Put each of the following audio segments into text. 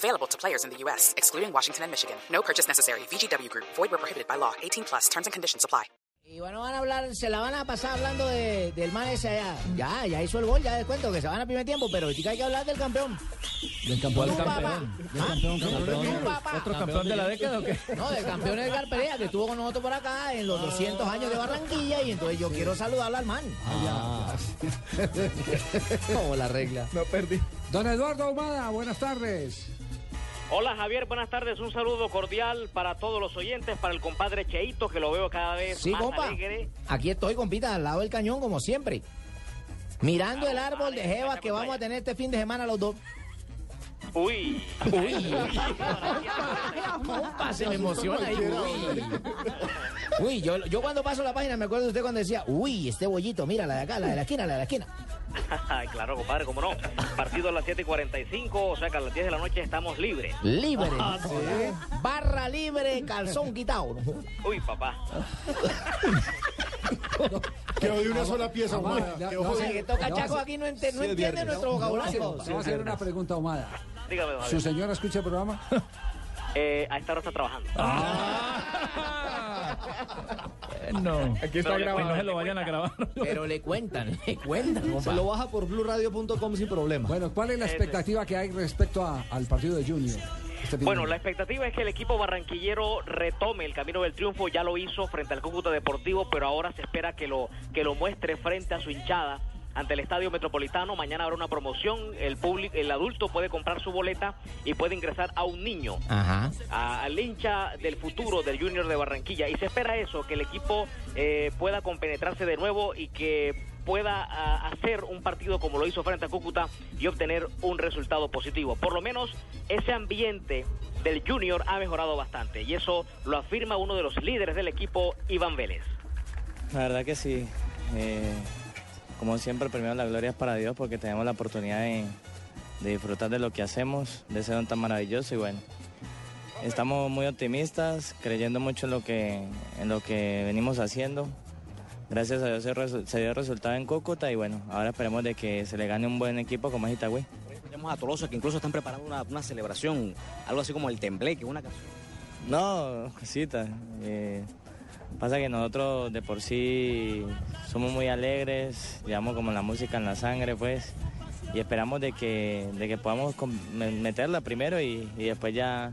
Available to players in the U.S., excluding Washington and Michigan. No purchase necessary. VGW Group. Void where prohibited by law. 18 plus. Terms and conditions apply. Y bueno, van a hablar, se la van a pasar hablando de, del man ese allá. Ya, ya hizo el gol, ya descuento que se van a primer tiempo, pero ahorita hay que hablar del campeón. Del campeón. Tú, campeón. papá. Del ¿Ah? campeón, campeón. papá. ¿Otro campeón de la década o qué? No, del campeón Edgar Perea, que estuvo con nosotros por acá en los 200 años de Barranquilla, y entonces yo quiero saludarlo al man. Ah, Como la regla. No perdí. Don Eduardo Ahumada, buenas tardes. Hola Javier, buenas tardes. Un saludo cordial para todos los oyentes, para el compadre Cheito, que lo veo cada vez Sí, más compa. alegre. Aquí estoy, compita, al lado del cañón, como siempre. Mirando el árbol de jevas que vamos a tener este fin de semana los dos. Uy, Uy, compa, se me emociona ahí. Uy, Uy, yo, yo cuando paso la página me acuerdo de usted cuando decía, uy, este bollito, mira, la de acá, la de la esquina, la de la esquina. claro, compadre, cómo no. Partido a las 7 y 45, o sea que a las 10 de la noche estamos libres. Libre. Barra libre, calzón quitado. Uy, papá. Quedó de una sola pieza, Ahumada. no, no, O sea, jodido. que toca Chaco aquí no, ente- no entiende nuestro vocabulario. Vamos a hacer una pregunta Ahumada. Dígame, don ¿Su señora escucha el programa? Eh, a esta hora está trabajando. No. Aquí está Pero grabado. después No se lo vayan a grabar. Pero le cuentan, le cuentan, compa. baja por bluradio.com sin problema. Bueno, ¿cuál es la expectativa que hay respecto a- al partido de Junior? este Bueno, la expectativa es que el equipo barranquillero retome el camino del triunfo. Ya lo hizo frente al Cúcuta Deportivo, pero ahora se espera que lo, que lo muestre frente a su hinchada ante el Estadio Metropolitano. Mañana habrá una promoción. El público, el adulto puede comprar su boleta y puede ingresar a un niño. Ajá. a- al hincha del futuro del Junior de Barranquilla y se espera eso, que el equipo eh, pueda compenetrarse de nuevo y que pueda a, hacer un partido como lo hizo frente a Cúcuta y obtener un resultado positivo. Por lo menos ese ambiente del Junior ha mejorado bastante y eso lo afirma uno de los líderes del equipo, Iván Vélez. La verdad que sí. Eh, como siempre, primero la gloria es para Dios porque tenemos la oportunidad de, de disfrutar de lo que hacemos, de ser tan maravilloso y bueno. Estamos muy optimistas, creyendo mucho en lo que, en lo que venimos haciendo. Gracias a Dios se, se dio el resultado en Cúcuta y bueno, ahora esperemos de que se le gane un buen equipo como es Itagüí. Escuchamos a Tolosa que incluso están preparando una, una celebración, algo así como el tembleque, una canción. No, cosita. eh, pasa que nosotros de por sí somos muy alegres, llevamos como la música en la sangre, pues, y esperamos de que, de que podamos meterla primero y, y después ya,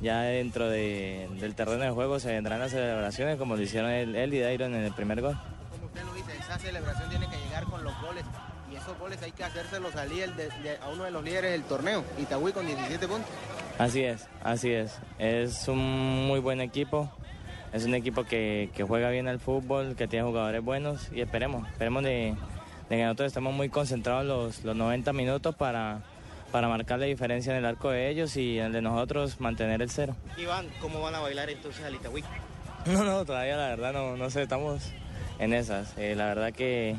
ya dentro de- del terreno de juego se vendrán las celebraciones como lo hicieron él, él y Dairon en el primer gol. como usted lo dice, esa celebración tiene que llegar con los goles y esos goles hay que hacérselos salir de- de- a uno de los líderes del torneo, Itagüí con 17 puntos. Así es, así es. Es un muy buen equipo. Es un equipo que, que juega bien al fútbol, que tiene jugadores buenos y esperemos, esperemos de, de que nosotros estemos muy concentrados los, los 90 minutos para, para marcar la diferencia en el arco de ellos y en el de nosotros mantener el cero. Iván, ¿cómo van a bailar entonces al Itagüí? No, no, todavía la verdad no, no sé, estamos en esas. Eh, la verdad que,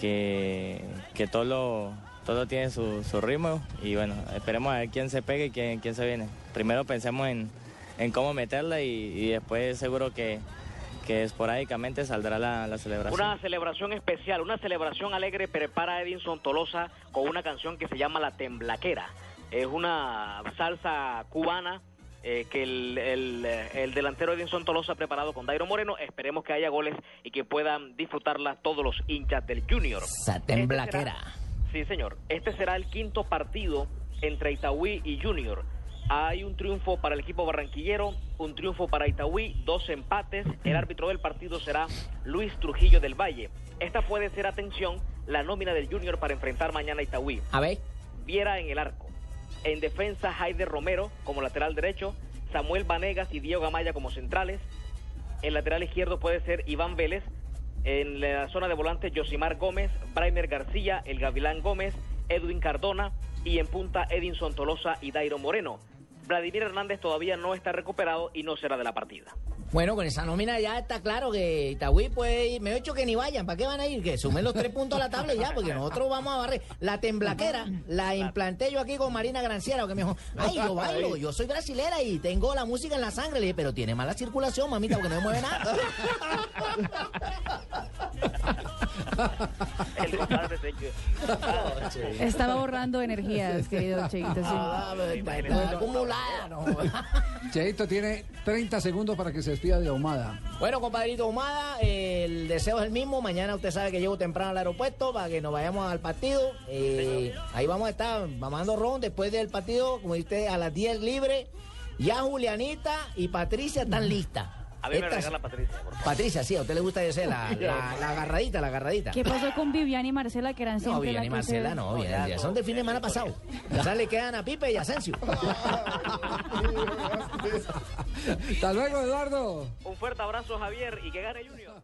que, que todo, lo, todo tiene su, su ritmo y bueno, esperemos a ver quién se pega y quién, quién se viene. Primero pensemos en, en cómo meterla y, y después seguro que, que esporádicamente saldrá la, la celebración. Una celebración especial, una celebración alegre prepara Edinson Tolosa con una canción que se llama La Temblaquera. Es una salsa cubana eh, que el, el, el delantero Edinson Tolosa ha preparado con Dairo Moreno. Esperemos que haya goles y que puedan disfrutarla todos los hinchas del Junior. Satén Blaquera. Sí, señor. Este será el quinto partido entre Itagüí y Junior. Hay un triunfo para el equipo barranquillero, un triunfo para Itagüí, dos empates. El árbitro del partido será Luis Trujillo del Valle. Esta puede ser, atención, la nómina del Junior para enfrentar mañana a Itagüí. A ver. Viera en el arco. En defensa, Jaide Romero como lateral derecho, Samuel Vanegas y Diego Gamaya como centrales. El lateral izquierdo puede ser Iván Vélez. En la zona de volante, Josimar Gómez, Braimer García, el Gavilán Gómez, Edwin Cardona y en punta Edinson Tolosa y Dairo Moreno. Vladimir Hernández todavía no está recuperado y no será de la partida. Bueno, con esa nómina ya está claro que Itagüí puede ir. Me he hecho que ni vayan. ¿Para qué van a ir? Que sumen los tres puntos a la tabla y ya, porque nosotros vamos a barrer. La temblaquera la implanté yo aquí con Marina Granciera, que me dijo, ay, yo bailo, yo soy brasilera y tengo la música en la sangre. Le dije, pero tiene mala circulación, mamita, porque no me mueve nada. El compadre Checho. Estaba borrando energías, querido Cheito. sí. Ah, acumulada, no. Cheito tiene 30 segundos para que se despida de Ahumada. Bueno, compadrito Humada, eh, el deseo es el mismo. Mañana usted sabe que llego temprano al aeropuerto para que nos vayamos al partido. Eh, ahí vamos a estar mamando ron después del partido, como dice, a las 10 libre. Ya Julianita y Patricia están listas. A mí me Estas- regala Patricia, por favor. Patricia, sí, a usted le gusta ese, la, la, la agarradita, la agarradita. ¿Qué pasó con Vivian y Marcela que eran No, siempre bien, la y Marcela, no, bien, ya son de fin de semana pasado. Ya le quedan a Pipe y a Asensio. Hasta luego, Eduardo. Un fuerte abrazo, Javier, y que gane Junior.